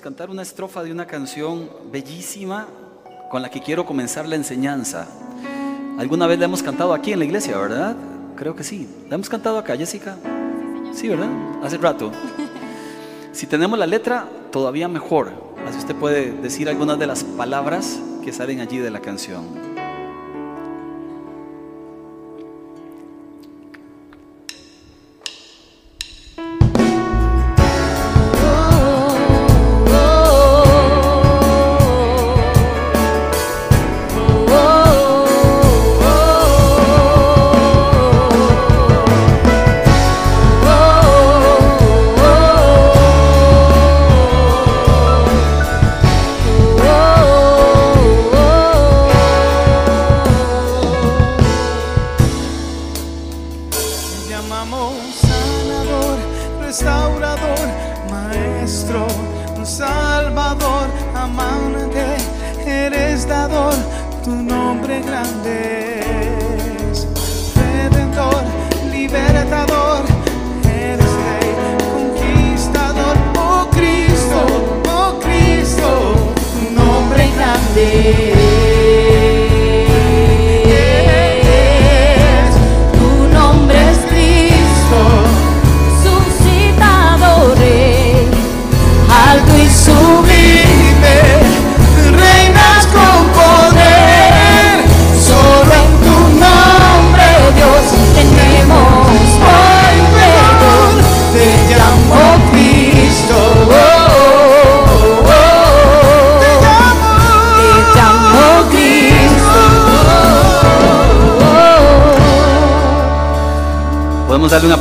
cantar una estrofa de una canción bellísima con la que quiero comenzar la enseñanza. Alguna vez la hemos cantado aquí en la iglesia, ¿verdad? Creo que sí. ¿La hemos cantado acá, Jessica? Sí, ¿verdad? Hace rato. Si tenemos la letra, todavía mejor. Así usted puede decir algunas de las palabras que salen allí de la canción.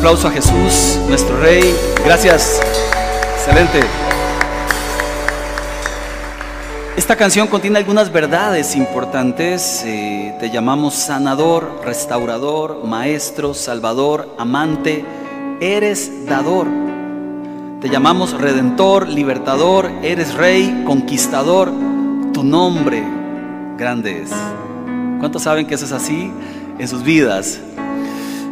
Aplauso a Jesús, nuestro Rey. Gracias. Excelente. Esta canción contiene algunas verdades importantes. Eh, te llamamos sanador, restaurador, maestro, salvador, amante. Eres dador. Te llamamos redentor, libertador. Eres rey, conquistador. Tu nombre grande es. ¿Cuántos saben que eso es así en sus vidas?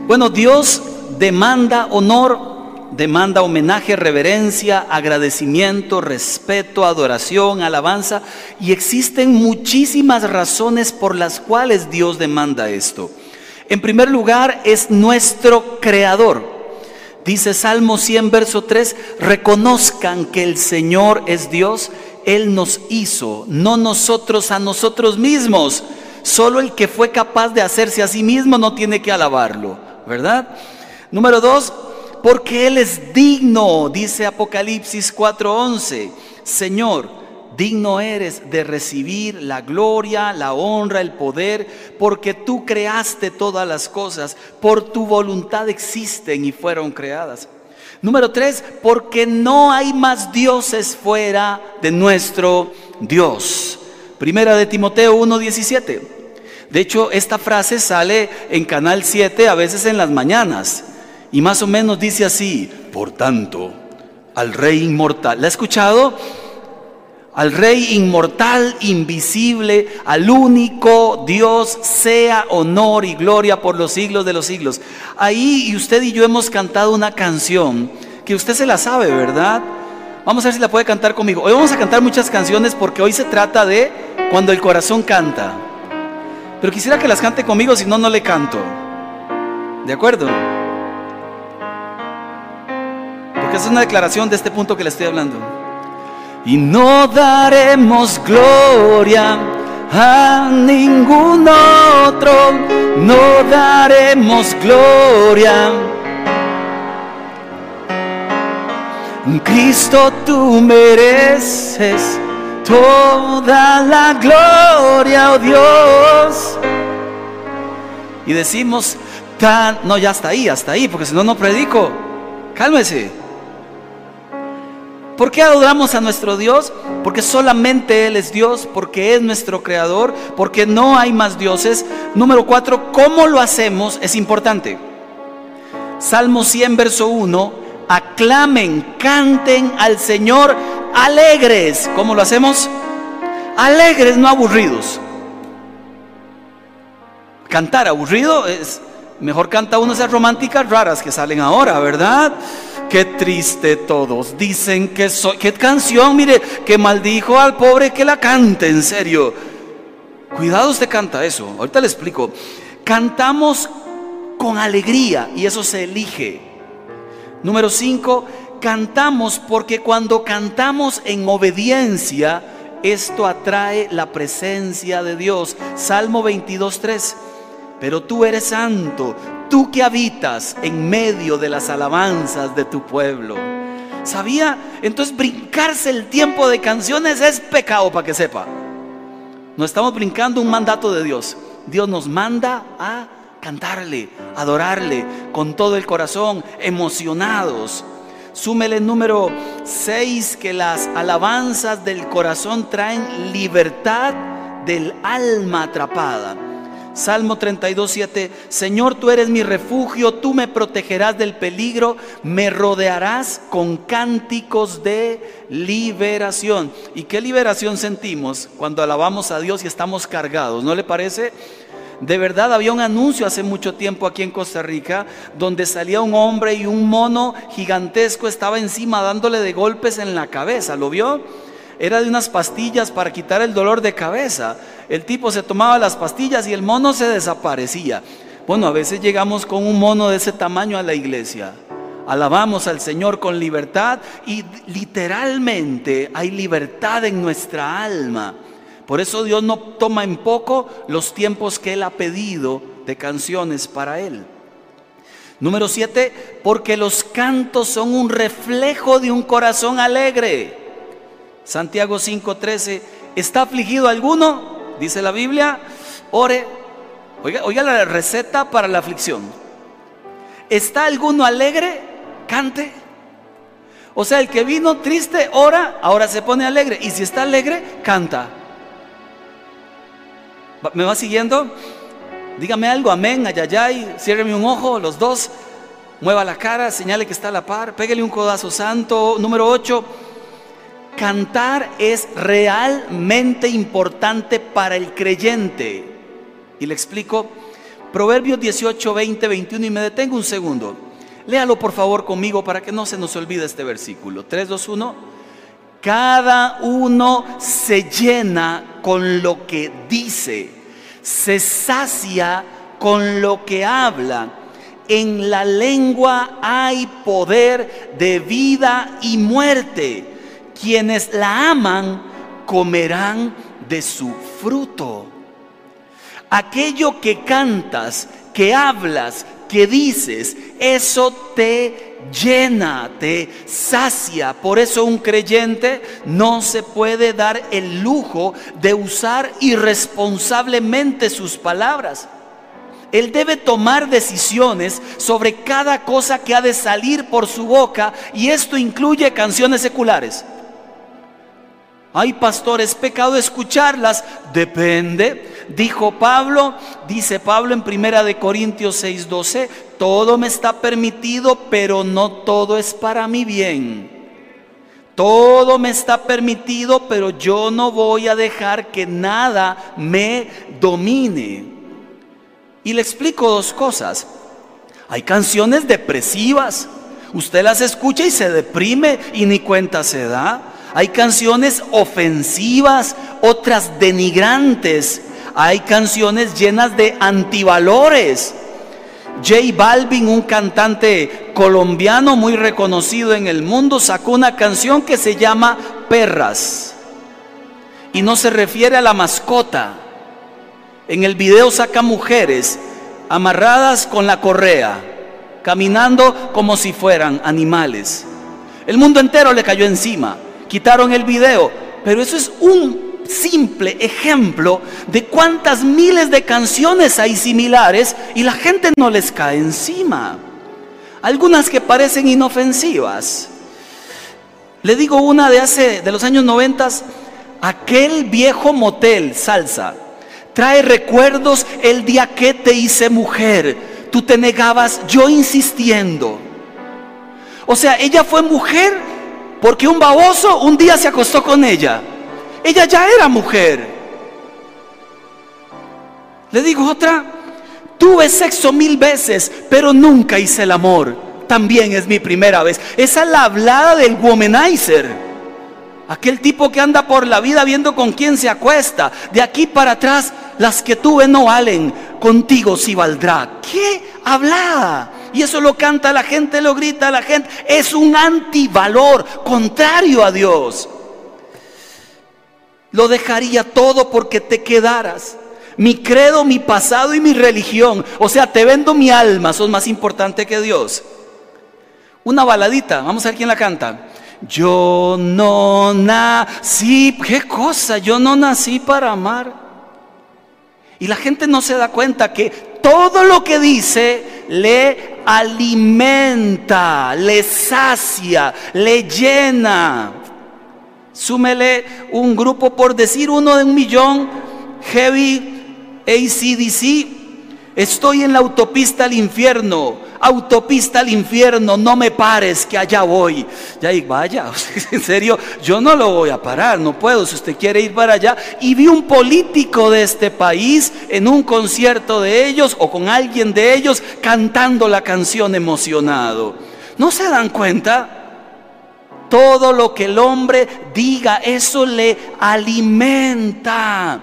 Bueno, Dios demanda honor, demanda homenaje, reverencia, agradecimiento, respeto, adoración, alabanza. Y existen muchísimas razones por las cuales Dios demanda esto. En primer lugar, es nuestro creador. Dice Salmo 100, verso 3, reconozcan que el Señor es Dios, Él nos hizo, no nosotros a nosotros mismos. Solo el que fue capaz de hacerse a sí mismo no tiene que alabarlo, ¿verdad? Número dos, porque Él es digno, dice Apocalipsis 4:11. Señor, digno eres de recibir la gloria, la honra, el poder, porque tú creaste todas las cosas, por tu voluntad existen y fueron creadas. Número tres, porque no hay más dioses fuera de nuestro Dios. Primera de Timoteo 1:17. De hecho, esta frase sale en Canal 7 a veces en las mañanas. Y más o menos dice así, por tanto, al Rey inmortal. ¿La ha escuchado? Al Rey inmortal, invisible, al único Dios, sea honor y gloria por los siglos de los siglos. Ahí usted y yo hemos cantado una canción que usted se la sabe, ¿verdad? Vamos a ver si la puede cantar conmigo. Hoy vamos a cantar muchas canciones porque hoy se trata de cuando el corazón canta. Pero quisiera que las cante conmigo, si no, no le canto. ¿De acuerdo? Es una declaración de este punto que le estoy hablando. Y no daremos gloria a ningún otro, no daremos gloria. Cristo, tú mereces toda la gloria, oh Dios. Y decimos, no, ya está ahí, hasta ahí, porque si no, no predico. Cálmese. ¿Por qué adoramos a nuestro Dios? Porque solamente Él es Dios, porque es nuestro creador, porque no hay más dioses. Número cuatro, ¿cómo lo hacemos? Es importante. Salmo 100, verso 1, aclamen, canten al Señor alegres. ¿Cómo lo hacemos? Alegres, no aburridos. Cantar aburrido es, Mejor canta uno esas románticas raras que salen ahora, ¿verdad? Qué triste todos. Dicen que soy. Qué canción, mire, que maldijo al pobre que la cante, en serio. Cuidado, usted canta eso. Ahorita le explico. Cantamos con alegría y eso se elige. Número 5, cantamos porque cuando cantamos en obediencia, esto atrae la presencia de Dios. Salmo 22, 3. Pero tú eres santo, tú que habitas en medio de las alabanzas de tu pueblo. ¿Sabía? Entonces brincarse el tiempo de canciones es pecado para que sepa. No estamos brincando un mandato de Dios. Dios nos manda a cantarle, adorarle con todo el corazón, emocionados. Súmele el número 6 que las alabanzas del corazón traen libertad del alma atrapada. Salmo 32, 7. Señor, tú eres mi refugio, tú me protegerás del peligro, me rodearás con cánticos de liberación. ¿Y qué liberación sentimos cuando alabamos a Dios y estamos cargados? ¿No le parece? De verdad había un anuncio hace mucho tiempo aquí en Costa Rica donde salía un hombre y un mono gigantesco estaba encima dándole de golpes en la cabeza. ¿Lo vio? Era de unas pastillas para quitar el dolor de cabeza. El tipo se tomaba las pastillas y el mono se desaparecía. Bueno, a veces llegamos con un mono de ese tamaño a la iglesia. Alabamos al Señor con libertad y literalmente hay libertad en nuestra alma. Por eso Dios no toma en poco los tiempos que Él ha pedido de canciones para Él. Número 7, porque los cantos son un reflejo de un corazón alegre. Santiago 5:13, ¿está afligido alguno? Dice la Biblia, ore. Oiga, oiga la receta para la aflicción. ¿Está alguno alegre? Cante. O sea, el que vino triste, ora, ahora se pone alegre. Y si está alegre, canta. ¿Me va siguiendo? Dígame algo, amén, ayayay, ciérreme un ojo, los dos, mueva la cara, señale que está a la par, pégale un codazo santo. Número 8, cantar es realmente importante para el creyente. Y le explico, Proverbios 18, 20, 21, y me detengo un segundo. Léalo por favor conmigo para que no se nos olvide este versículo. 3, 2, 1. Cada uno se llena con lo que dice, se sacia con lo que habla. En la lengua hay poder de vida y muerte. Quienes la aman comerán de su fruto. Aquello que cantas, que hablas, que dices, eso te llena, te sacia. Por eso un creyente no se puede dar el lujo de usar irresponsablemente sus palabras. Él debe tomar decisiones sobre cada cosa que ha de salir por su boca y esto incluye canciones seculares. Hay pastores, pecado escucharlas, depende. Dijo Pablo, dice Pablo en Primera de Corintios 6:12, todo me está permitido, pero no todo es para mi bien. Todo me está permitido, pero yo no voy a dejar que nada me domine. Y le explico dos cosas. Hay canciones depresivas. Usted las escucha y se deprime y ni cuenta se da. Hay canciones ofensivas, otras denigrantes. Hay canciones llenas de antivalores. J Balvin, un cantante colombiano muy reconocido en el mundo, sacó una canción que se llama Perras. Y no se refiere a la mascota. En el video saca mujeres amarradas con la correa, caminando como si fueran animales. El mundo entero le cayó encima quitaron el video. Pero eso es un simple ejemplo de cuántas miles de canciones hay similares y la gente no les cae encima. Algunas que parecen inofensivas. Le digo una de hace de los años 90, aquel viejo motel salsa trae recuerdos el día que te hice mujer. Tú te negabas, yo insistiendo. O sea, ella fue mujer porque un baboso un día se acostó con ella. Ella ya era mujer. Le digo otra, Tuve sexo mil veces, pero nunca hice el amor. También es mi primera vez. Esa es la hablada del womanizer. Aquel tipo que anda por la vida viendo con quién se acuesta. De aquí para atrás, las que tuve no valen. Contigo sí valdrá. ¿Qué hablada? Y eso lo canta la gente, lo grita la gente. Es un antivalor, contrario a Dios. Lo dejaría todo porque te quedaras mi credo, mi pasado y mi religión. O sea, te vendo mi alma, son más importante que Dios. Una baladita, vamos a ver quién la canta. Yo no nací, qué cosa, yo no nací para amar. Y la gente no se da cuenta que todo lo que dice le alimenta, le sacia, le llena. Súmele un grupo, por decir uno de un millón, heavy ACDC, estoy en la autopista al infierno, autopista al infierno, no me pares, que allá voy. Ya, vaya, en serio, yo no lo voy a parar, no puedo, si usted quiere ir para allá. Y vi un político de este país en un concierto de ellos o con alguien de ellos cantando la canción emocionado. ¿No se dan cuenta? Todo lo que el hombre diga, eso le alimenta.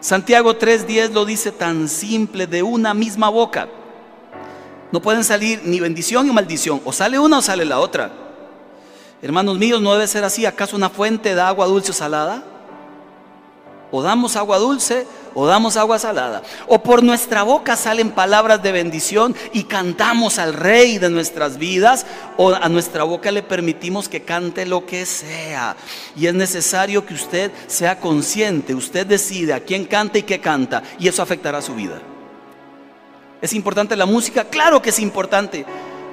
Santiago 3:10 lo dice tan simple, de una misma boca. No pueden salir ni bendición ni maldición. O sale una o sale la otra. Hermanos míos, no debe ser así. ¿Acaso una fuente da agua dulce o salada? O damos agua dulce o damos agua salada. O por nuestra boca salen palabras de bendición y cantamos al rey de nuestras vidas. O a nuestra boca le permitimos que cante lo que sea. Y es necesario que usted sea consciente. Usted decide a quién canta y qué canta. Y eso afectará su vida. ¿Es importante la música? Claro que es importante.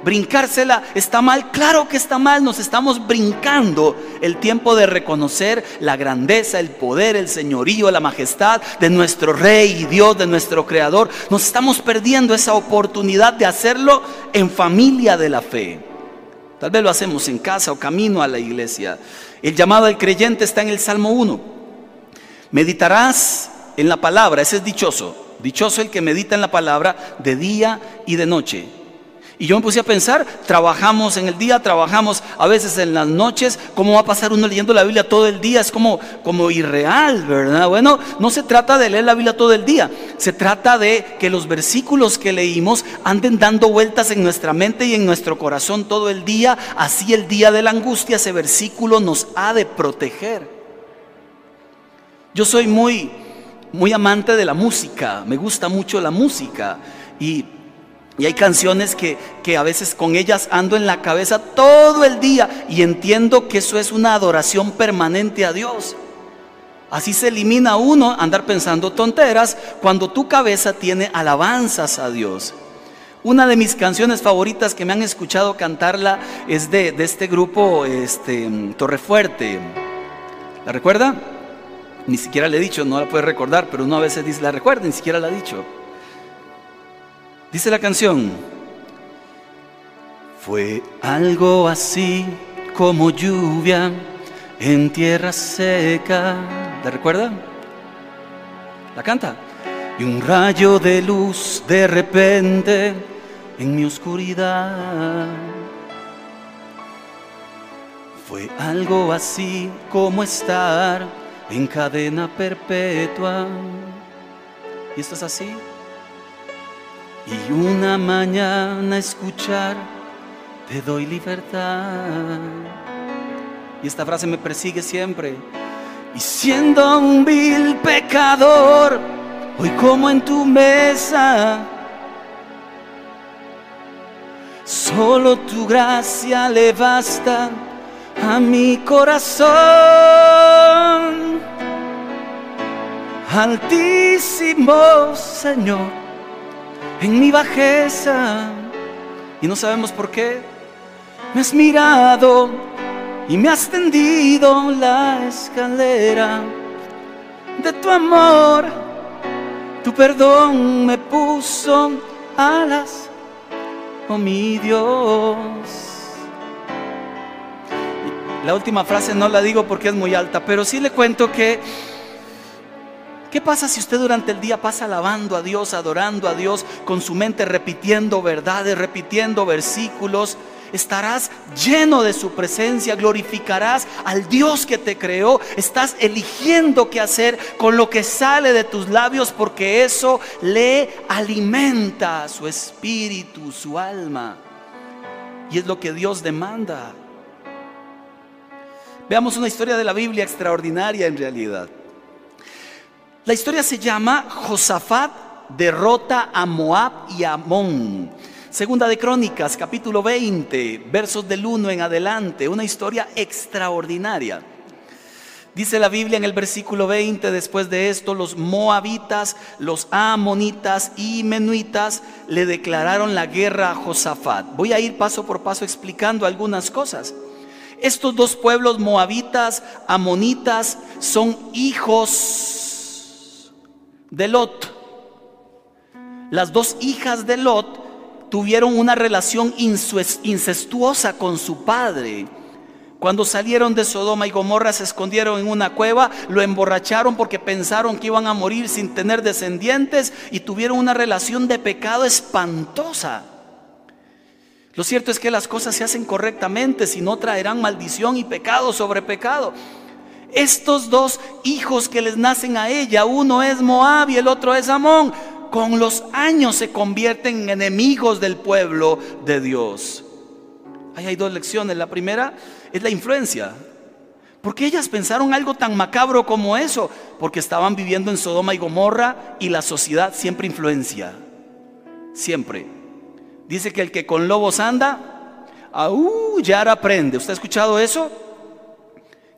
Brincársela está mal, claro que está mal, nos estamos brincando el tiempo de reconocer la grandeza, el poder, el señorío, la majestad de nuestro Rey y Dios, de nuestro Creador. Nos estamos perdiendo esa oportunidad de hacerlo en familia de la fe. Tal vez lo hacemos en casa o camino a la iglesia. El llamado al creyente está en el Salmo 1. Meditarás en la palabra, ese es dichoso. Dichoso el que medita en la palabra de día y de noche. Y yo me puse a pensar, trabajamos en el día, trabajamos a veces en las noches, ¿cómo va a pasar uno leyendo la Biblia todo el día? Es como, como irreal, ¿verdad? Bueno, no se trata de leer la Biblia todo el día, se trata de que los versículos que leímos anden dando vueltas en nuestra mente y en nuestro corazón todo el día, así el día de la angustia, ese versículo nos ha de proteger. Yo soy muy, muy amante de la música, me gusta mucho la música y y hay canciones que, a veces con ellas ando en la cabeza todo el día y entiendo que eso es una adoración permanente a Dios. Así se elimina uno andar pensando tonteras cuando tu cabeza tiene alabanzas a Dios. Una de mis canciones favoritas que me han escuchado cantarla es de, este grupo este, Torrefuerte. ¿La recuerda? Ni siquiera le he dicho, no la puede recordar, pero uno a veces dice, la recuerda, ni siquiera la ha dicho. Dice la canción, fue algo así como lluvia en tierra seca. ¿Te recuerda? La canta. Y un rayo de luz de repente en mi oscuridad. Fue algo así como estar en cadena perpetua. ¿Y esto es así? y una mañana escuchar, te doy libertad. Y esta frase me persigue siempre. Y siendo un vil pecador, hoy como en tu mesa, solo tu gracia le basta a mi corazón. Altísimo Señor en mi bajeza y no sabemos por qué. Me has mirado y me has tendido la escalera de tu amor. Tu perdón me puso alas, oh mi Dios. La última frase no la digo porque es muy alta, pero sí le cuento que ¿Qué pasa si usted durante el día pasa alabando a Dios, adorando a Dios, con su mente repitiendo verdades, repitiendo versículos? Estarás lleno de su presencia, glorificarás al Dios que te creó. Estás eligiendo qué hacer con lo que sale de tus labios porque eso le alimenta su espíritu, su alma. Y es lo que Dios demanda. Veamos una historia de la Biblia extraordinaria en realidad. La historia se llama Josafat derrota a Moab y a Amón. Segunda de Crónicas, capítulo 20, versos del 1 en adelante, una historia extraordinaria. Dice la Biblia en el versículo 20, después de esto, los moabitas, los amonitas y menuitas le declararon la guerra a Josafat. Voy a ir paso por paso explicando algunas cosas. Estos dos pueblos, moabitas, amonitas, son hijos de Lot. Las dos hijas de Lot tuvieron una relación incestuosa con su padre. Cuando salieron de Sodoma y Gomorra se escondieron en una cueva, lo emborracharon porque pensaron que iban a morir sin tener descendientes y tuvieron una relación de pecado espantosa. Lo cierto es que las cosas se hacen correctamente, si no traerán maldición y pecado sobre pecado. Estos dos hijos que les nacen a ella, uno es Moab y el otro es Amón, con los años se convierten en enemigos del pueblo de Dios. Ahí hay dos lecciones. La primera es la influencia. Porque ellas pensaron algo tan macabro como eso? Porque estaban viviendo en Sodoma y Gomorra y la sociedad siempre influencia. Siempre. Dice que el que con lobos anda, ya aprende. ¿Usted ha escuchado eso?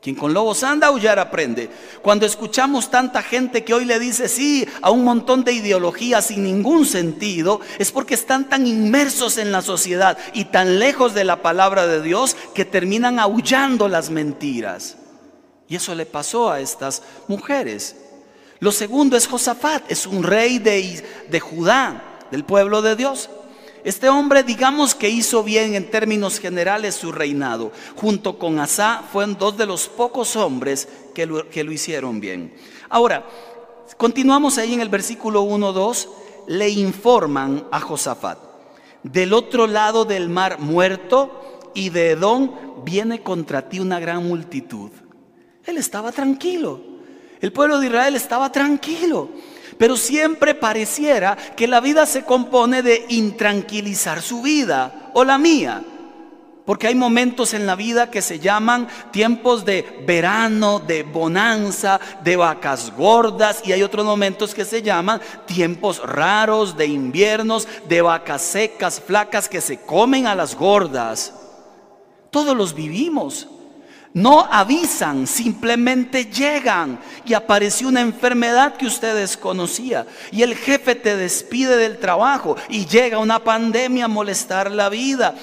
Quien con lobos anda, aullar aprende. Cuando escuchamos tanta gente que hoy le dice sí a un montón de ideologías sin ningún sentido, es porque están tan inmersos en la sociedad y tan lejos de la palabra de Dios que terminan aullando las mentiras. Y eso le pasó a estas mujeres. Lo segundo es Josafat, es un rey de, de Judá, del pueblo de Dios. Este hombre, digamos que hizo bien en términos generales su reinado. Junto con Asa, fueron dos de los pocos hombres que lo, que lo hicieron bien. Ahora, continuamos ahí en el versículo 1-2. Le informan a Josafat: Del otro lado del mar muerto y de Edom viene contra ti una gran multitud. Él estaba tranquilo. El pueblo de Israel estaba tranquilo. Pero siempre pareciera que la vida se compone de intranquilizar su vida o la mía. Porque hay momentos en la vida que se llaman tiempos de verano, de bonanza, de vacas gordas y hay otros momentos que se llaman tiempos raros, de inviernos, de vacas secas, flacas que se comen a las gordas. Todos los vivimos. No avisan, simplemente llegan y apareció una enfermedad que usted desconocía y el jefe te despide del trabajo y llega una pandemia a molestar la vida.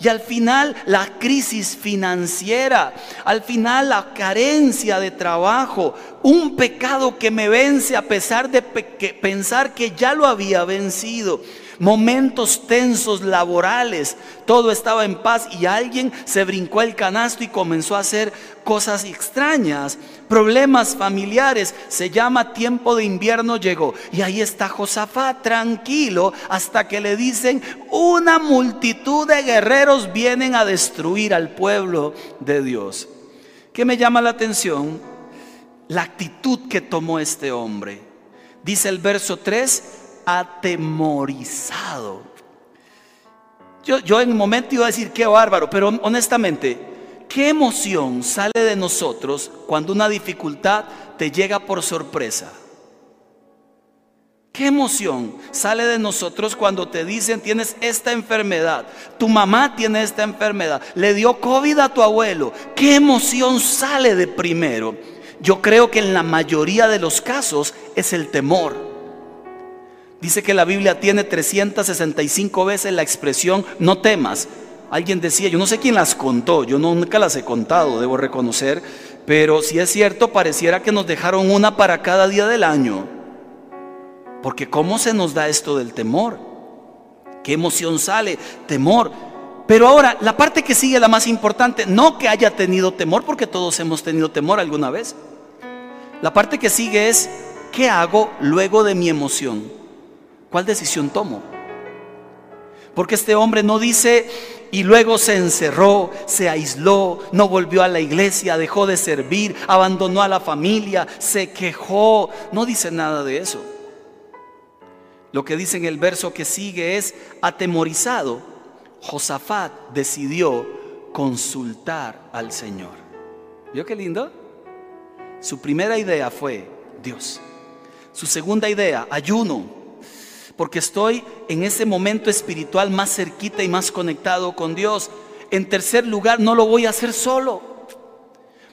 Y al final la crisis financiera, al final la carencia de trabajo, un pecado que me vence a pesar de pensar que ya lo había vencido momentos tensos laborales, todo estaba en paz y alguien se brincó el canasto y comenzó a hacer cosas extrañas, problemas familiares, se llama tiempo de invierno llegó y ahí está Josafat tranquilo hasta que le dicen una multitud de guerreros vienen a destruir al pueblo de Dios. ¿Qué me llama la atención? La actitud que tomó este hombre. Dice el verso 3, atemorizado. Yo, yo en un momento iba a decir, qué bárbaro, pero honestamente, ¿qué emoción sale de nosotros cuando una dificultad te llega por sorpresa? ¿Qué emoción sale de nosotros cuando te dicen tienes esta enfermedad? Tu mamá tiene esta enfermedad. Le dio COVID a tu abuelo. ¿Qué emoción sale de primero? Yo creo que en la mayoría de los casos es el temor. Dice que la Biblia tiene 365 veces la expresión no temas. Alguien decía, yo no sé quién las contó, yo nunca las he contado, debo reconocer, pero si es cierto, pareciera que nos dejaron una para cada día del año. Porque ¿cómo se nos da esto del temor? ¿Qué emoción sale? Temor. Pero ahora, la parte que sigue, la más importante, no que haya tenido temor, porque todos hemos tenido temor alguna vez. La parte que sigue es ¿qué hago luego de mi emoción? ¿Cuál decisión tomo? Porque este hombre no dice y luego se encerró, se aisló, no volvió a la iglesia, dejó de servir, abandonó a la familia, se quejó. No dice nada de eso. Lo que dice en el verso que sigue es, atemorizado, Josafat decidió consultar al Señor. ¿Vio qué lindo? Su primera idea fue Dios. Su segunda idea, ayuno, porque estoy en ese momento espiritual más cerquita y más conectado con Dios. En tercer lugar, no lo voy a hacer solo.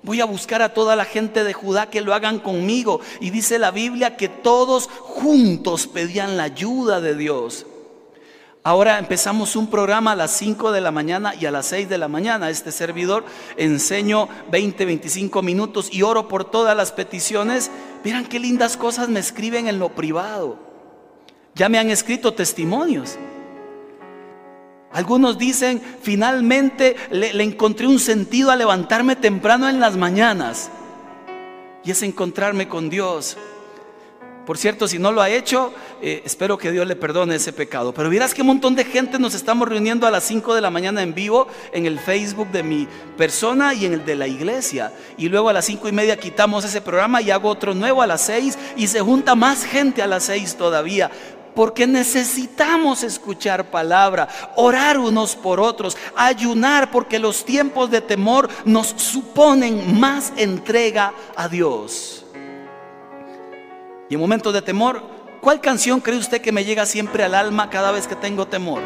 Voy a buscar a toda la gente de Judá que lo hagan conmigo. Y dice la Biblia que todos juntos pedían la ayuda de Dios. Ahora empezamos un programa a las 5 de la mañana y a las 6 de la mañana. Este servidor enseño 20, 25 minutos y oro por todas las peticiones. Miren qué lindas cosas me escriben en lo privado. Ya me han escrito testimonios. Algunos dicen, finalmente le, encontré un sentido a levantarme temprano en las mañanas. Y es encontrarme con Dios. Por cierto, si no lo ha hecho, eh, espero que Dios le perdone ese pecado. Pero verás que un montón de gente nos estamos reuniendo a las 5 de la mañana en vivo en el Facebook de mi persona y en el de la iglesia. Y luego a las 5 y media quitamos ese programa y hago otro nuevo a las 6 y se junta más gente a las 6 todavía. Porque necesitamos escuchar palabra, orar unos por otros, ayunar, porque los tiempos de temor nos suponen más entrega a Dios. Y en momentos de temor, ¿cuál canción cree usted que me llega siempre al alma cada vez que tengo temor?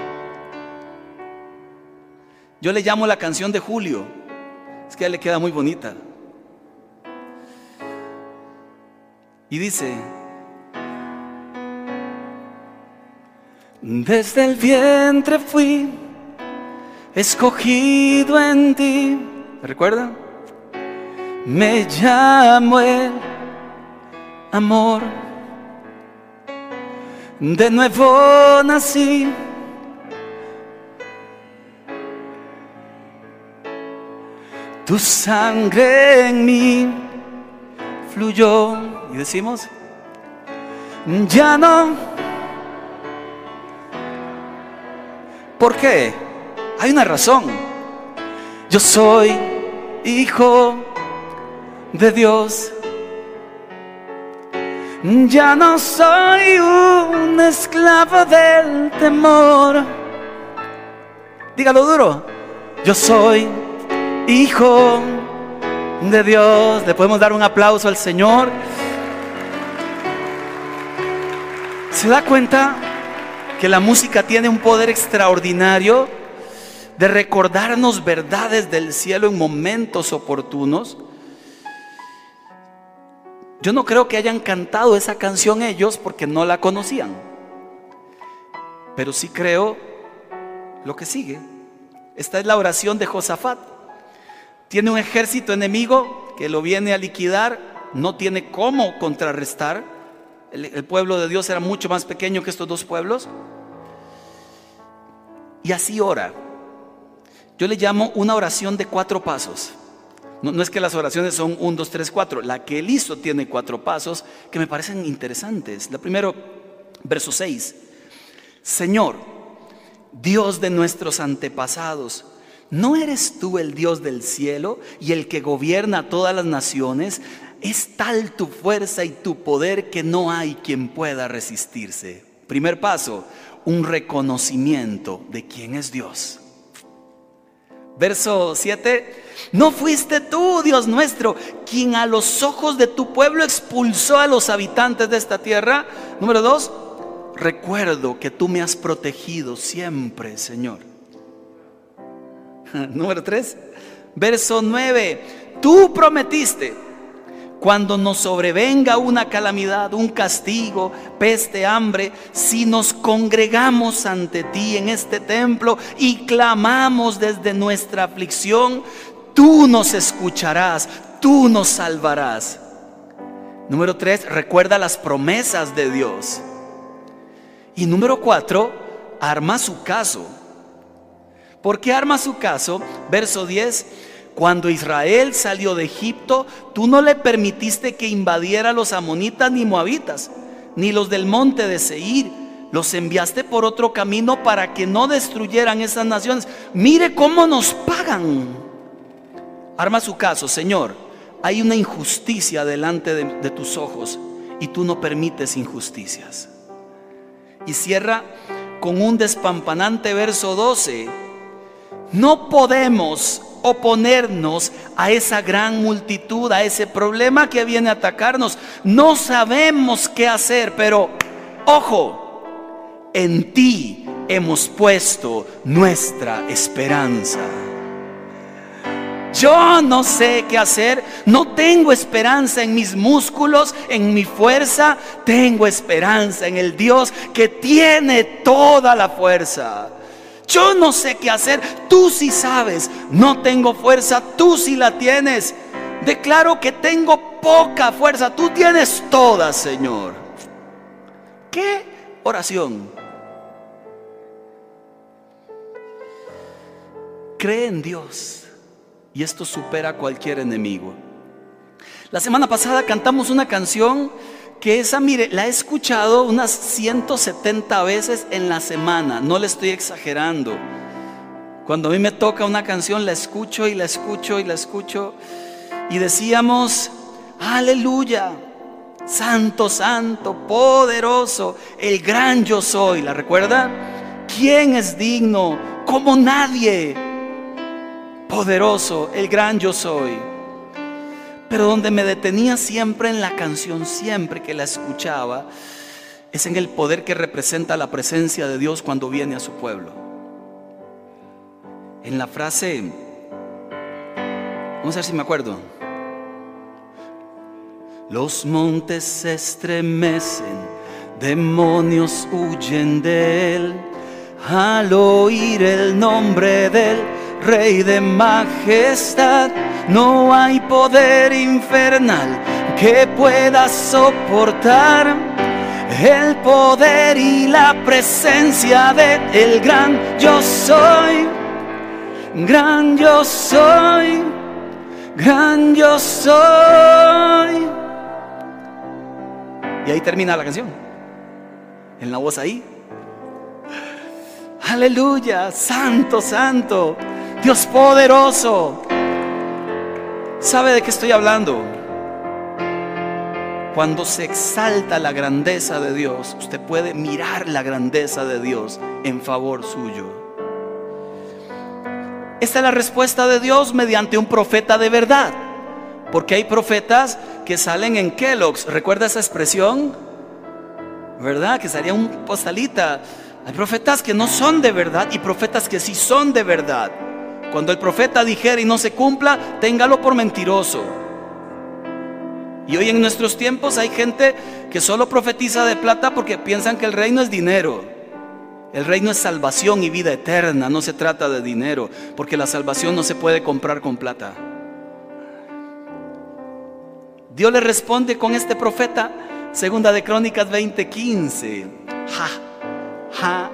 Yo le llamo la canción de Julio. Es que a le queda muy bonita. Y dice, desde el vientre fui escogido en ti. ¿Recuerda? Me llamo el amor. De nuevo nací. Tu sangre en mí fluyó. Y decimos, ya no. ¿Por qué? Hay una razón. Yo soy hijo de Dios. Ya no soy un esclavo del temor. Dígalo duro. Yo soy hijo de Dios. Le podemos dar un aplauso al Señor. ¿Se da cuenta que la música tiene un poder extraordinario de recordarnos verdades del cielo en momentos oportunos? Yo no creo que hayan cantado esa canción ellos porque no la conocían. Pero sí creo lo que sigue. Esta es la oración de Josafat. Tiene un ejército enemigo que lo viene a liquidar, no tiene cómo contrarrestar. El, pueblo de Dios era mucho más pequeño que estos dos pueblos. Y así ora. Yo le llamo una oración de cuatro pasos. No, es que las oraciones son un, dos, tres, cuatro. La que él hizo tiene cuatro pasos que me parecen interesantes. La primero, verso 6. Señor, Dios de nuestros antepasados, ¿no eres tú el Dios del cielo y el que gobierna todas las naciones? Es tal tu fuerza y tu poder que no hay quien pueda resistirse. Primer paso, un reconocimiento de quién es Dios. Verso 7. No fuiste tú, Dios nuestro, quien a los ojos de tu pueblo expulsó a los habitantes de esta tierra. Número 2. Recuerdo que tú me has protegido siempre, Señor. Número 3. Verso 9. Tú prometiste cuando nos sobrevenga una calamidad, un castigo, peste, hambre, si nos congregamos ante ti en este templo y clamamos desde nuestra aflicción, tú nos escucharás, tú nos salvarás. Número tres, recuerda las promesas de Dios. Y número cuatro, arma su caso. ¿Por qué arma su caso? Verso 10 Cuando Israel salió de Egipto, tú no le permitiste que invadiera los amonitas ni moabitas, ni los del monte de Seir. Los enviaste por otro camino para que no destruyeran esas naciones. Mire cómo nos pagan. Arma su caso, Señor. Hay una injusticia delante de, de tus ojos y tú no permites injusticias. Y cierra con un despampanante verso 12. No podemos oponernos a esa gran multitud, a ese problema que viene a atacarnos. No sabemos qué hacer, pero ojo, en ti hemos puesto nuestra esperanza. Yo no sé qué hacer, no tengo esperanza en mis músculos, en mi fuerza, tengo esperanza en el Dios que tiene toda la fuerza. Yo no sé qué hacer, tú sí sabes, no tengo fuerza, tú sí la tienes. Declaro que tengo poca fuerza, tú tienes toda, Señor. ¿Qué oración? Cree en Dios y esto supera a cualquier enemigo. La semana pasada cantamos una canción que esa, mire, la he escuchado unas 170 veces en la semana, no le estoy exagerando. Cuando a mí me toca una canción, la escucho y la escucho y la escucho. Y decíamos, aleluya, santo, santo, poderoso, el gran yo soy. ¿La recuerda? ¿Quién es digno como nadie? Poderoso, el gran yo soy. Pero donde me detenía siempre en la canción, siempre que la escuchaba, es en el poder que representa la presencia de Dios cuando viene a su pueblo. En la frase, vamos a ver si me acuerdo. Los montes se estremecen, demonios huyen de él. Al oír el nombre del Rey de majestad, no hay poder infernal que pueda soportar el poder y la presencia de el gran yo soy, gran yo soy, gran yo soy. Y ahí termina la canción. En la voz ahí. Aleluya, santo, santo, Dios poderoso. ¿Sabe de qué estoy hablando? Cuando se exalta la grandeza de Dios, usted puede mirar la grandeza de Dios en favor suyo. Esta es la respuesta de Dios mediante un profeta de verdad. Porque hay profetas que salen en Kellogg's. ¿Recuerda esa expresión? ¿Verdad? Que salía un postalita. Hay profetas que no son de verdad y profetas que sí son de verdad. Cuando el profeta dijera y no se cumpla, téngalo por mentiroso. Y hoy en nuestros tiempos hay gente que solo profetiza de plata porque piensan que el reino es dinero. El reino es salvación y vida eterna, no se trata de dinero, porque la salvación no se puede comprar con plata. Dios le responde con este profeta, segunda de Crónicas 20:15. Ja, ja,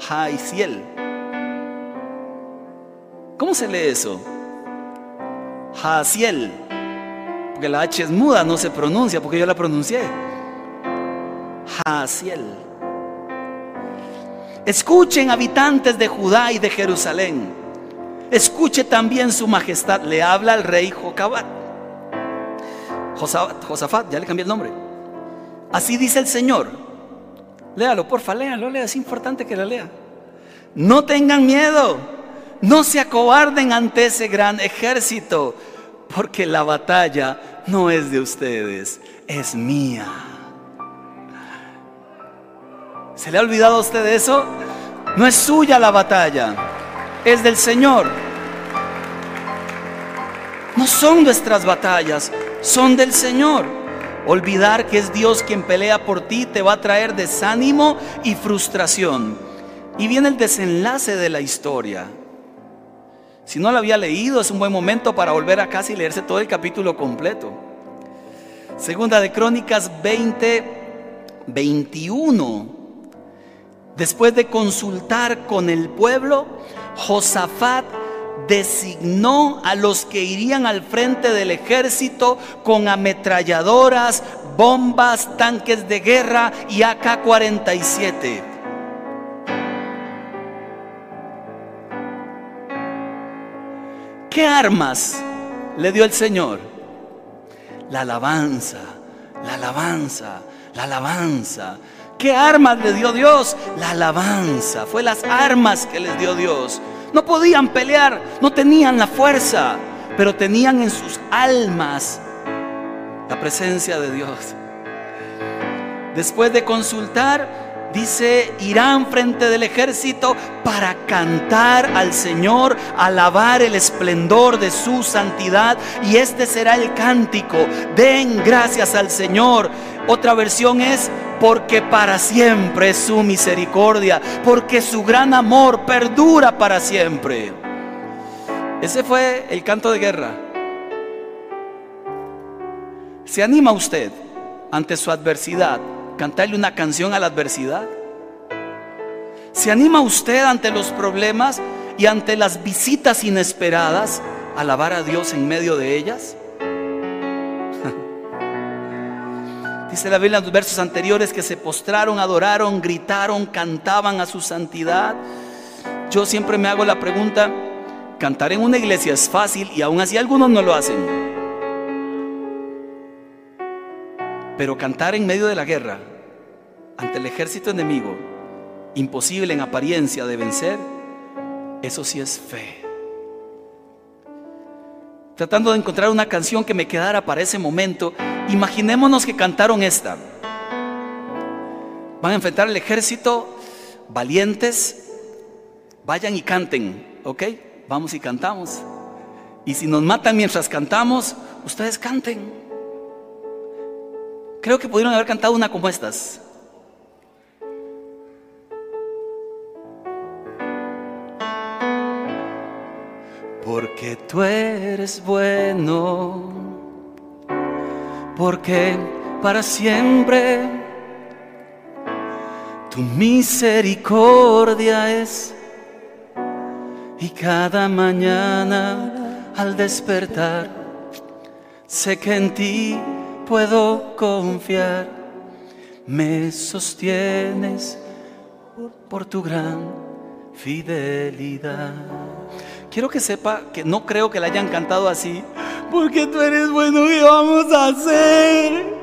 ja y ciel. ¿Cómo se lee eso? Jaciel. Porque la H es muda, no se pronuncia, porque yo la pronuncié. Jaciel. Escuchen habitantes de Judá y de Jerusalén. Escuche también su majestad. Le habla al rey Jocabat. Josafat, ya le cambié el nombre. Así dice el Señor. Léalo, porfa, léalo, lea. Es importante que la lea. No tengan miedo no se acobarden ante ese gran ejército, porque la batalla no es de ustedes, es mía. ¿Se le ha olvidado a usted eso? No es suya la batalla, es del Señor. No son nuestras batallas, son del Señor. Olvidar que es Dios quien pelea por ti te va a traer desánimo y frustración. Y viene el desenlace de la historia. Si no lo había leído, es un buen momento para volver a casa y leerse todo el capítulo completo. Segunda de Crónicas 20, 21. Después de consultar con el pueblo, Josafat designó a los que irían al frente del ejército con ametralladoras, bombas, tanques de guerra y AK-47. ¿Qué armas le dio el Señor? La alabanza, la alabanza, la alabanza. ¿Qué armas le dio Dios? La alabanza. Fue las armas que les dio Dios. No podían pelear, no tenían la fuerza, pero tenían en sus almas la presencia de Dios. Después de consultar, dice, irán frente del ejército para cantar al Señor, alabar el esplendor de su santidad. Y este será el cántico, den gracias al Señor. Otra versión es, porque para siempre es su misericordia, porque su gran amor perdura para siempre. Ese fue el canto de guerra. ¿Se anima usted ante su adversidad cantarle una canción a la adversidad? ¿Se anima usted ante los problemas y ante las visitas inesperadas a alabar a Dios en medio de ellas? Dice la Biblia en los versos anteriores que se postraron, adoraron, gritaron, cantaban a su santidad. Yo siempre me hago la pregunta, cantar en una iglesia es fácil y aún así algunos no lo hacen. Pero cantar en medio de la guerra, ante el ejército enemigo, imposible en apariencia de vencer, eso sí es fe. Tratando de encontrar una canción que me quedara para ese momento, Imaginémonos que cantaron esta. Van a enfrentar al ejército, valientes, vayan y canten, ¿ok? Vamos y cantamos. Y si nos matan mientras cantamos, ustedes canten. Creo que pudieron haber cantado una como estas. Porque tú eres bueno. Porque para siempre. Tu misericordia es. Y cada mañana al despertar sé que en ti puedo confiar, me sostienes por tu gran fidelidad. Quiero que sepa que no creo que la hayan cantado así, porque tú eres bueno y vamos a hacer.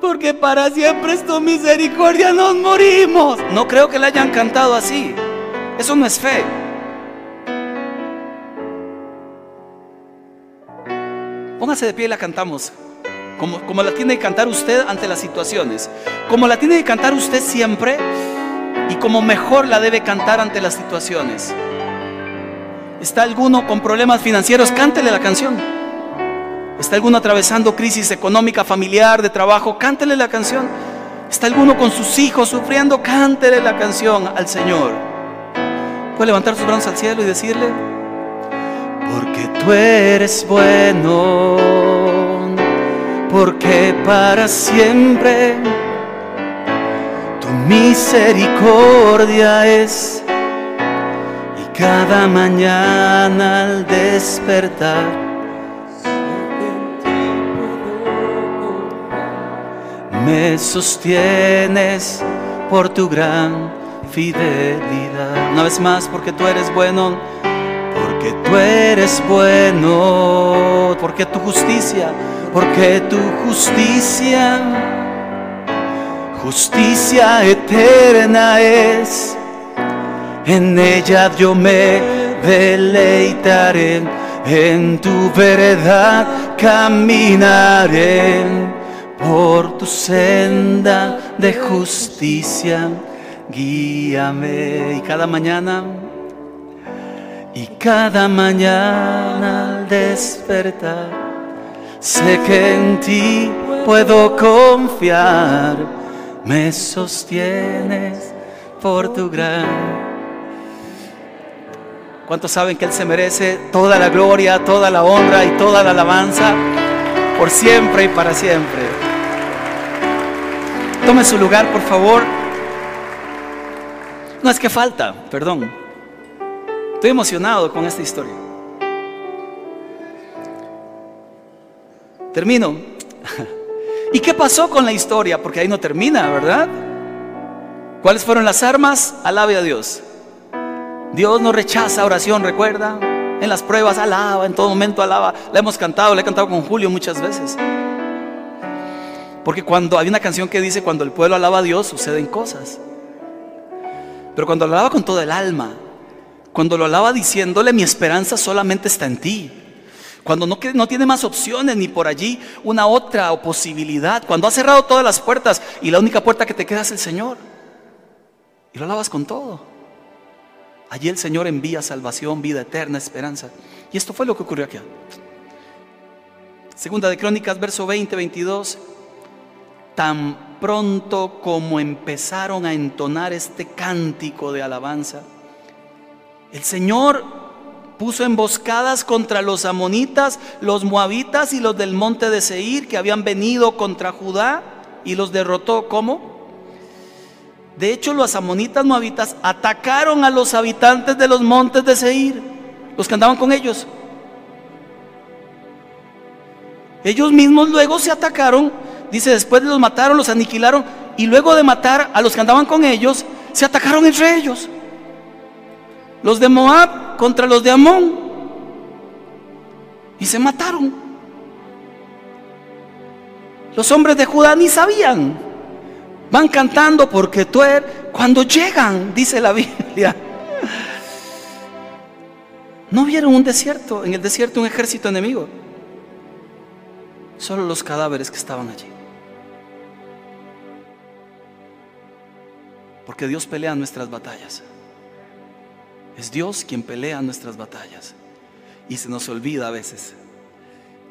Porque para siempre es tu misericordia, nos morimos. No creo que la hayan cantado así. Eso no es fe. Póngase de pie y la cantamos. Como, la tiene que cantar usted ante las situaciones. Como la tiene que cantar usted siempre y como mejor la debe cantar ante las situaciones. ¿Está alguno con problemas financieros? Cántele la canción. ¿Está alguno atravesando crisis económica, familiar, de trabajo? Cántele la canción. ¿Está alguno con sus hijos sufriendo? Cántele la canción al Señor. Puede levantar sus brazos al cielo y decirle, porque tú eres bueno, porque para siempre tu misericordia es cada mañana al despertar. Me sostienes por tu gran fidelidad. Una vez más, porque tú eres bueno, porque tú eres bueno, porque tu justicia, porque tu justicia, justicia eterna es en ella yo me deleitaré, en tu verdad caminaré por tu senda de justicia. Guíame y cada mañana, y cada mañana despertar, sé que en ti puedo confiar, me sostienes por tu gran ¿Cuántos saben que Él se merece toda la gloria, toda la honra y toda la alabanza por siempre y para siempre? Tome su lugar, por favor. No es que falta, perdón. Estoy emocionado con esta historia. Termino. ¿Y qué pasó con la historia? Porque ahí no termina, ¿verdad? ¿Cuáles fueron las armas? Alabe a Dios. Dios no rechaza oración, recuerda. En las pruebas alaba, en todo momento alaba. La hemos cantado, la he cantado con Julio muchas veces. Porque cuando hay una canción que dice, cuando el pueblo alaba a Dios, suceden cosas. Pero cuando alaba con toda el alma, cuando lo alaba diciéndole, mi esperanza solamente está en ti. Cuando no, tiene más opciones ni por allí una otra posibilidad. Cuando ha cerrado todas las puertas y la única puerta que te queda es el Señor. Y lo alabas con todo. Allí el Señor envía salvación, vida eterna, esperanza. Y esto fue lo que ocurrió aquí. Segunda de Crónicas, verso 20, 22 tan pronto como empezaron a entonar este cántico de alabanza, el Señor puso emboscadas contra los amonitas, los moabitas y los del monte de Seir que habían venido contra Judá y los derrotó. ¿Cómo? De hecho, los amonitas moabitas atacaron a los habitantes de los montes de Seir, los que andaban con ellos. Ellos mismos luego se atacaron dice, después los mataron, los aniquilaron, y luego de matar a los que andaban con ellos, se atacaron entre ellos. Los de Moab contra los de Amón. Y se mataron. Los hombres de Judá ni sabían. Van cantando porque tú eres, cuando llegan, dice la Biblia. No vieron un desierto, en el desierto un ejército enemigo. Solo los cadáveres que estaban allí. Porque Dios pelea nuestras batallas. Es Dios quien pelea nuestras batallas. Y se nos olvida a veces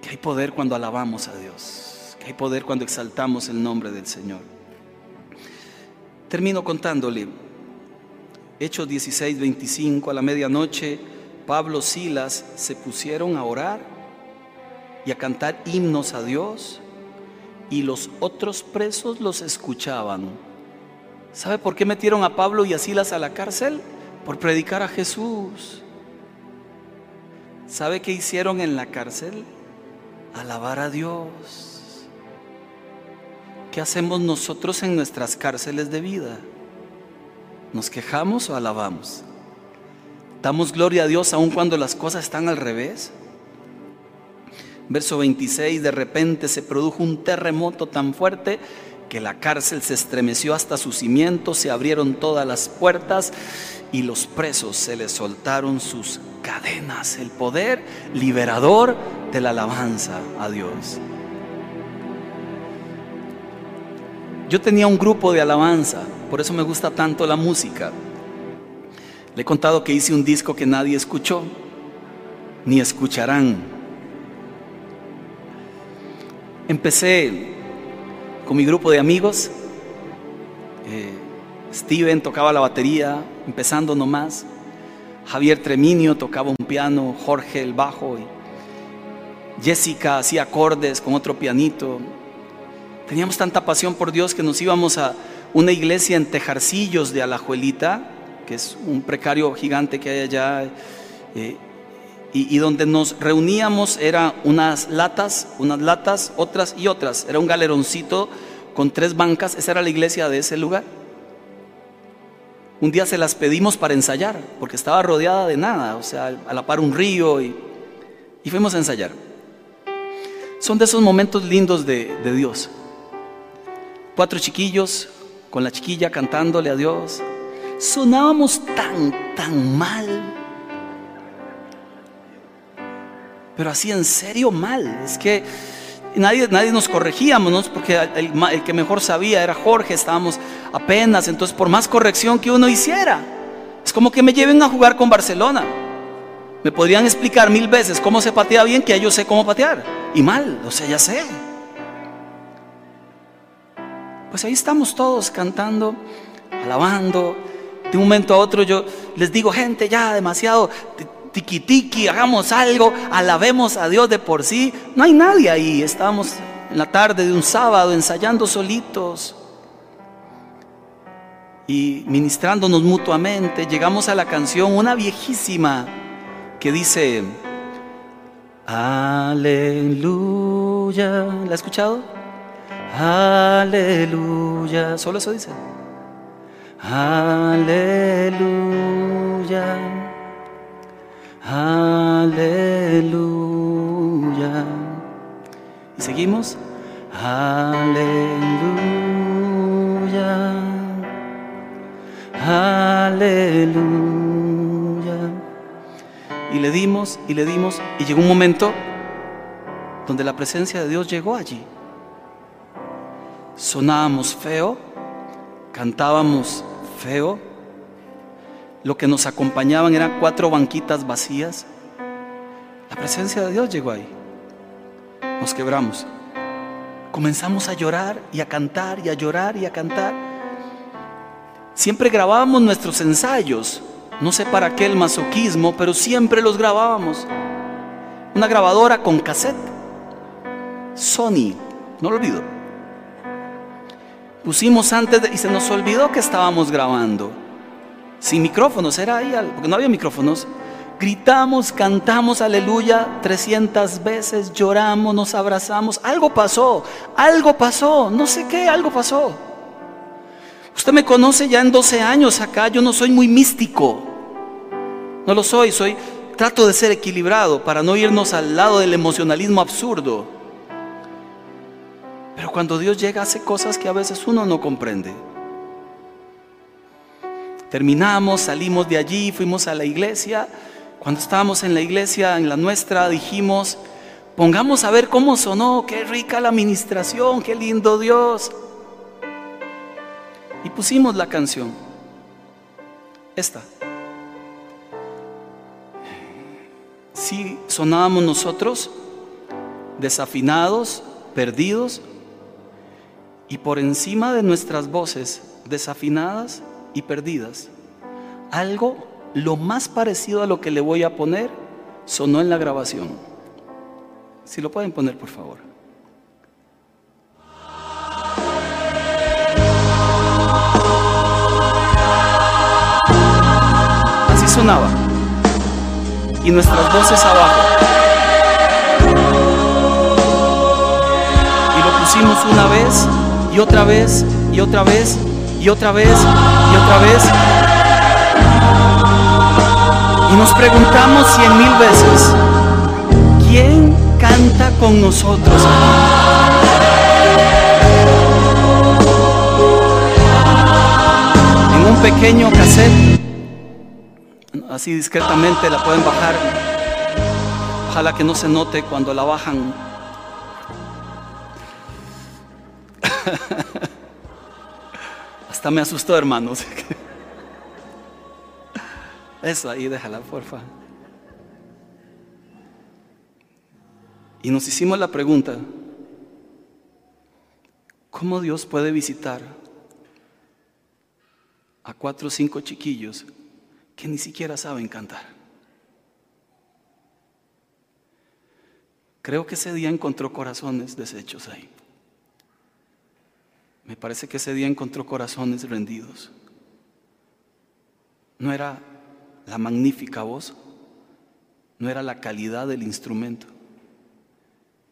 que hay poder cuando alabamos a Dios, que hay poder cuando exaltamos el nombre del Señor. Termino contándole. Hechos 16, 25, a la medianoche, Pablo, Silas se pusieron a orar y a cantar himnos a Dios y los otros presos los escuchaban. ¿Sabe por qué metieron a Pablo y a Silas a la cárcel? Por predicar a Jesús. ¿Sabe qué hicieron en la cárcel? Alabar a Dios. ¿Qué hacemos nosotros en nuestras cárceles de vida? ¿Nos quejamos o alabamos? ¿Damos gloria a Dios aun cuando las cosas están al revés? Verso 26, de repente se produjo un terremoto tan fuerte que la cárcel se estremeció hasta sus cimientos, se abrieron todas las puertas y los presos se les soltaron sus cadenas, el poder liberador de la alabanza a Dios. Yo tenía un grupo de alabanza, por eso me gusta tanto la música. Le he contado que hice un disco que nadie escuchó, ni escucharán. Empecé con mi grupo de amigos. Eh, Steven tocaba la batería, empezando nomás. Javier Treminio tocaba un piano, Jorge el bajo. Y Jessica hacía acordes con otro pianito. Teníamos tanta pasión por Dios que nos íbamos a una iglesia en Tejarcillos de Alajuelita, que es un precario gigante que hay allá. Eh, y, donde nos reuníamos era unas latas, unas latas, otras y otras. Era un galeroncito con tres bancas. Esa era la iglesia de ese lugar. Un día se las pedimos para ensayar, porque estaba rodeada de nada, o sea, a la par un río y, y fuimos a ensayar. Son de esos momentos lindos de, de Dios. Cuatro chiquillos con la chiquilla cantándole a Dios. Sonábamos tan, tan mal pero así en serio mal. Es que nadie, nadie nos corregíamos, ¿no? porque el, que mejor sabía era Jorge, estábamos apenas, entonces por más corrección que uno hiciera, es como que me lleven a jugar con Barcelona. Me podrían explicar mil veces cómo se patea bien, que yo sé cómo patear. Y mal, o sea, ya sé. Pues ahí estamos todos cantando, alabando. De un momento a otro yo les digo, gente, ya demasiado, tiki tiki, hagamos algo, alabemos a Dios de por sí. No hay nadie ahí, estamos en la tarde de un sábado ensayando solitos. y ministrándonos mutuamente, llegamos a la canción, una viejísima, que dice, aleluya. ¿La ha escuchado? Aleluya. Solo eso dice. Aleluya. Aleluya. Y seguimos. Aleluya. Aleluya. Y le dimos y le dimos y llegó un momento donde la presencia de Dios llegó allí. Sonábamos feo, cantábamos feo. Lo que nos acompañaban eran cuatro banquitas vacías. La presencia de Dios llegó ahí. Nos quebramos. Comenzamos a llorar y a cantar y a llorar y a cantar. Siempre grabábamos nuestros ensayos. No sé para qué el masoquismo, pero siempre los grabábamos. Una grabadora con cassette. Sony, no lo olvido. Pusimos antes y se nos olvidó que estábamos grabando. Sin micrófonos, era ahí, porque no había micrófonos. Gritamos, cantamos aleluya 300 veces, lloramos, nos abrazamos. Algo pasó, algo pasó, no sé qué, algo pasó. Usted me conoce ya en 12 años acá, yo no soy muy místico. No lo soy, soy trato de ser equilibrado para no irnos al lado del emocionalismo absurdo. Pero cuando Dios llega hace cosas que a veces uno no comprende. Terminamos, salimos de allí, fuimos a la iglesia. Cuando estábamos en la iglesia, en la nuestra, dijimos, pongamos a ver cómo sonó, qué rica la administración, qué lindo Dios. Y pusimos la canción. Esta. Si sonábamos nosotros desafinados, perdidos, y por encima de nuestras voces desafinadas y perdidas, algo lo más parecido a lo que le voy a poner sonó en la grabación. Si lo pueden poner, por favor. Así sonaba. Y nuestras voces abajo. Y lo pusimos una vez y otra vez y otra vez y otra vez otra vez. Y nos preguntamos cien mil veces, ¿quién canta con nosotros? En un pequeño cassette, así discretamente la pueden bajar. Ojalá que no se note cuando la bajan Hasta me asustó, hermanos. Eso ahí, déjala, porfa. Y nos hicimos la pregunta, ¿cómo Dios puede visitar a cuatro o cinco chiquillos que ni siquiera saben cantar? Creo que ese día encontró corazones deshechos ahí. Me parece que ese día encontró corazones rendidos. No era la magnífica voz, no era la calidad del instrumento,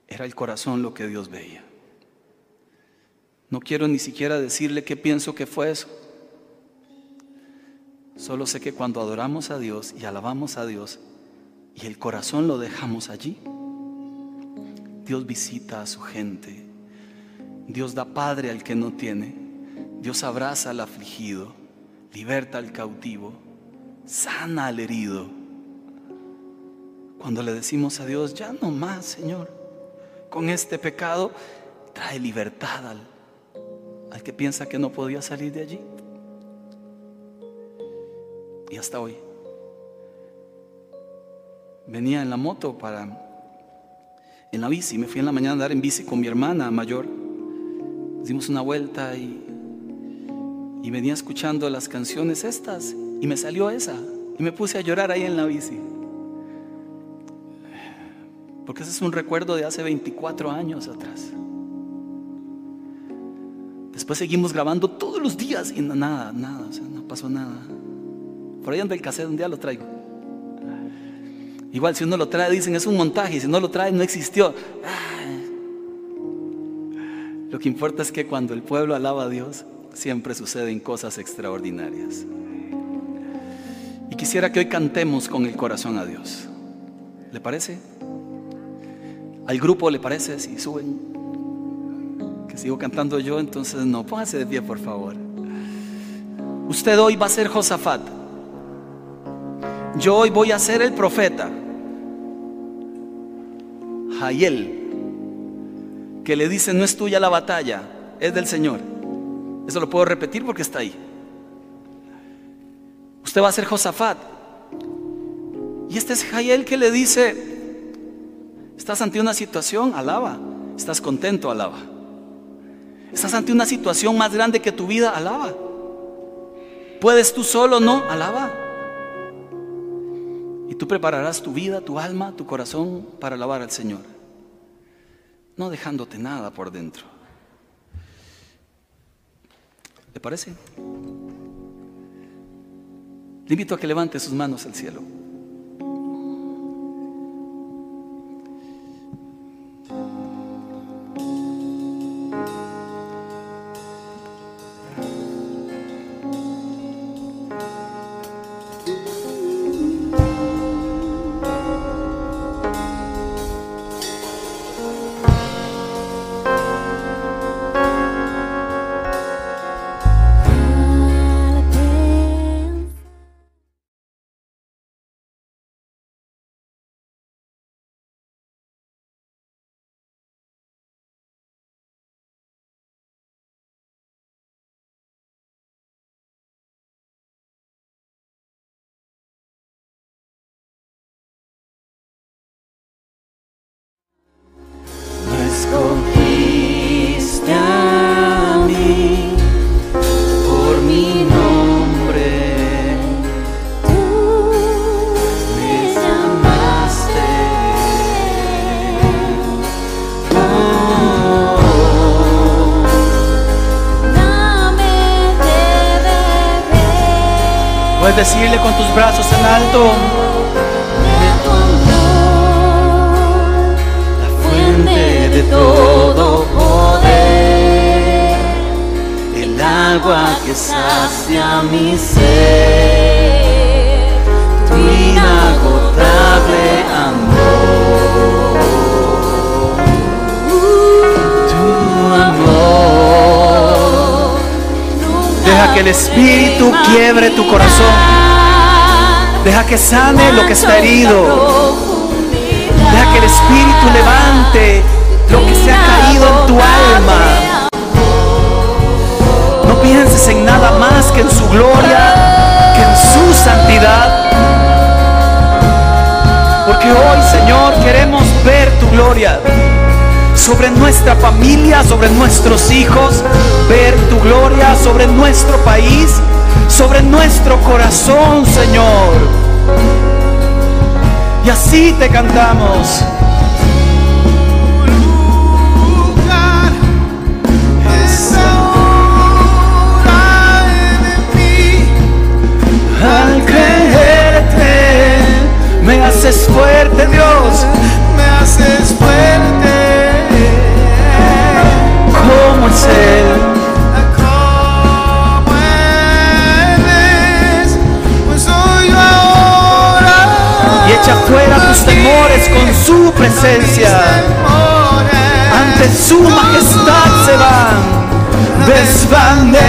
era el corazón lo que Dios veía. No quiero ni siquiera decirle qué pienso que fue eso. Solo sé que cuando adoramos a Dios y alabamos a Dios y el corazón lo dejamos allí, Dios visita a su gente Dios da padre al que no tiene. Dios abraza al afligido, liberta al cautivo, sana al herido. Cuando le decimos a Dios, ya no más, Señor, con este pecado trae libertad al, al que piensa que no podía salir de allí. Y hasta hoy. Venía en la moto para, en la bici, me fui en la mañana a andar en bici con mi hermana mayor dimos una vuelta y, y venía escuchando las canciones estas y me salió esa y me puse a llorar ahí en la bici. Porque ese es un recuerdo de hace 24 años atrás. Después seguimos grabando todos los días y nada, nada, o sea, no pasó nada. Por ahí anda el cassette, un día lo traigo. Igual si uno lo trae dicen es un montaje, si no lo trae no existió. Lo que importa es que cuando el pueblo alaba a Dios, siempre suceden cosas extraordinarias. Y quisiera que hoy cantemos con el corazón a Dios. ¿Le parece? ¿Al grupo le parece si suben? sigo cantando yo, entonces no, póngase de pie por favor. Usted hoy va a ser Josafat. Yo hoy voy a ser el profeta. Jaiel, que le dice, no es tuya la batalla, es del Señor. Eso lo puedo repetir porque está ahí. Usted va a ser Josafat. Y este es Jaiel que le dice, estás ante una situación, alaba. Estás contento, alaba. Estás ante una situación más grande que tu vida, alaba. Puedes tú solo, no, alaba. Y tú prepararás tu vida, tu alma, tu corazón para alabar al Señor. No dejándote nada por dentro. ¿Le parece? Le invito a que levante sus manos al cielo. Decirle con tus brazos en alto. La fuente de todo poder, el agua que sacia mi ser, que el Espíritu quiebre tu corazón. Deja que sane lo que está herido. Deja que el Espíritu levante lo que se ha caído en tu alma. No pienses en nada más que en su gloria, que en su santidad. Porque hoy, Señor, queremos ver tu gloria sobre nuestra familia, sobre nuestros hijos, ver tu gloria sobre nuestro país sobre nuestro corazón, Señor. Y así te cantamos. Al creerte, me haces fuerte, Dios, echa fuera tus temores con su presencia. Ante su majestad se van, desvanecen.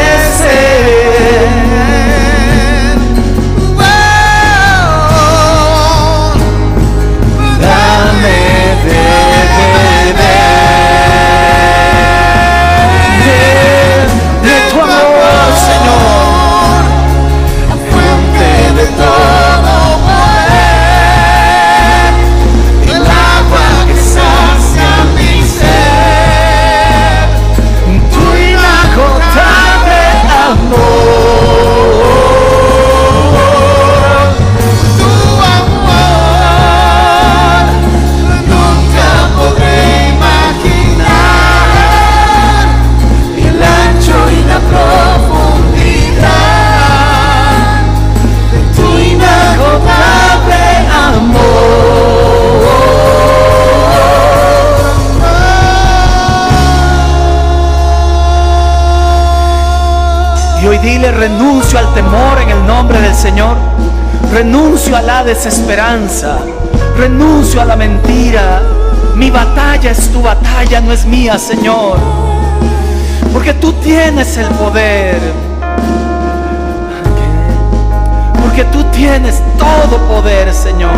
Y dile, renuncio al temor en el nombre del Señor. Renuncio a la desesperanza. Renuncio a la mentira. Mi batalla es tu batalla, no es mía, Señor. Porque tú tienes el poder. Porque tú tienes todo poder, Señor.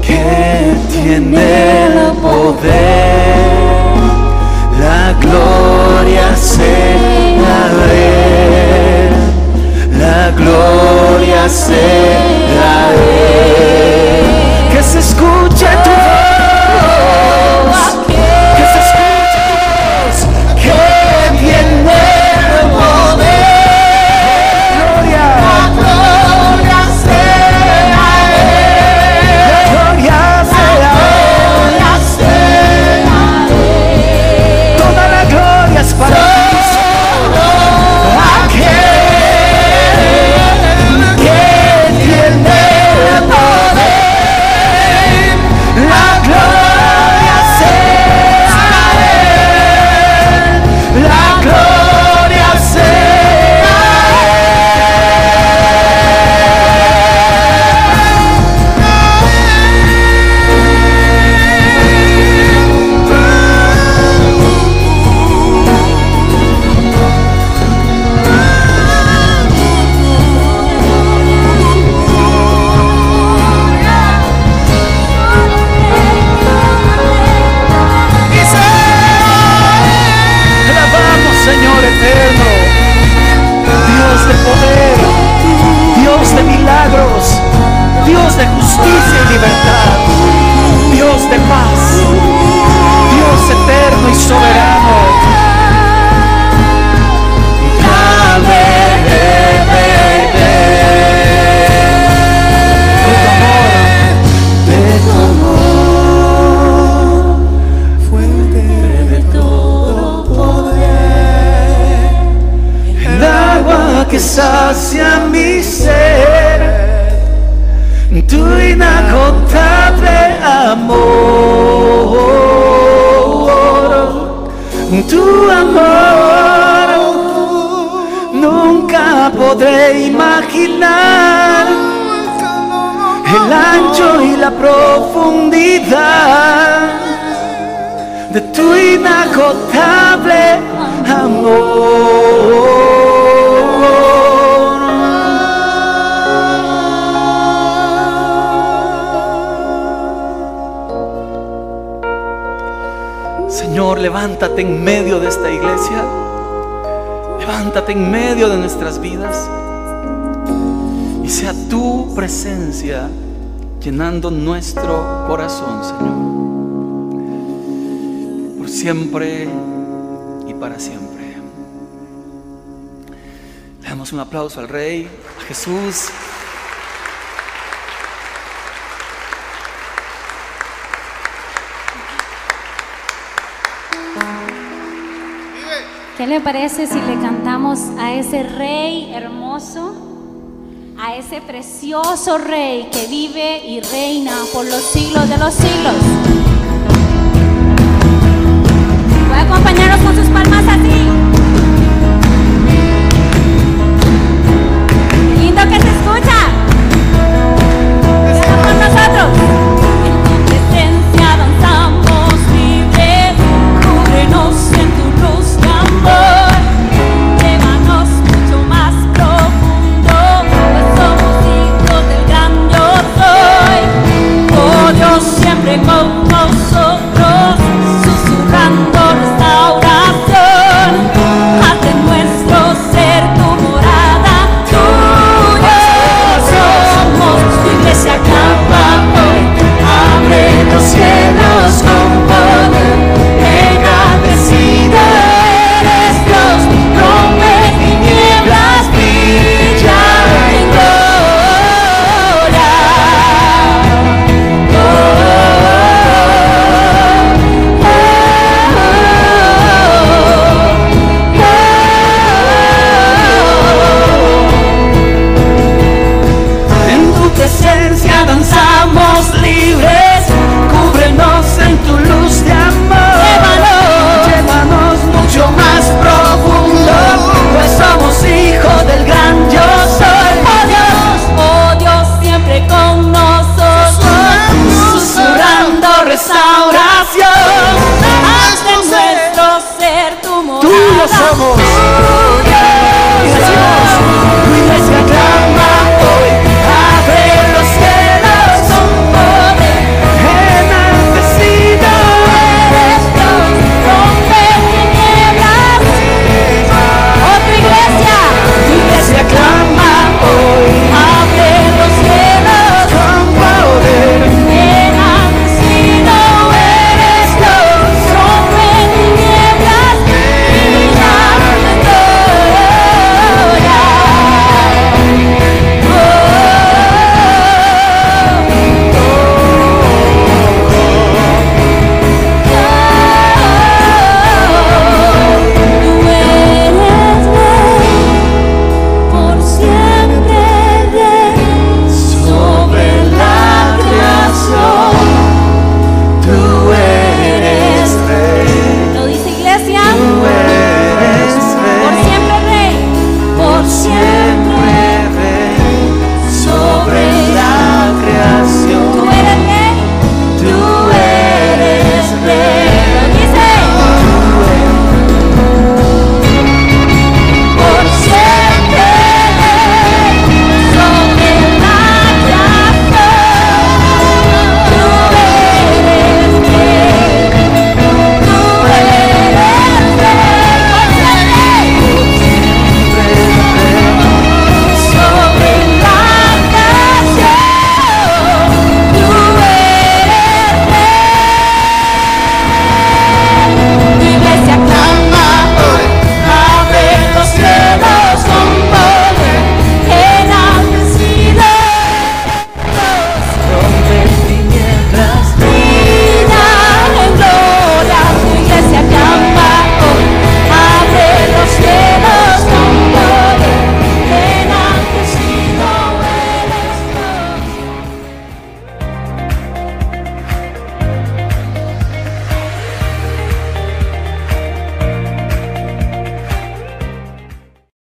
Que tiene el poder. Sea de La gloria sea de el ancho y la profundidad de tu inagotable amor. Señor, levántate en medio de esta iglesia. Levántate en medio de nuestras vidas. Tu presencia llenando nuestro corazón, Señor. Por siempre y para siempre. Le damos un aplauso al Rey, a Jesús. ¿Qué le parece si le cantamos a ese rey hermoso? Ese precioso rey que vive y reina por los siglos de los siglos. Voy a acompañarnos con sus palmas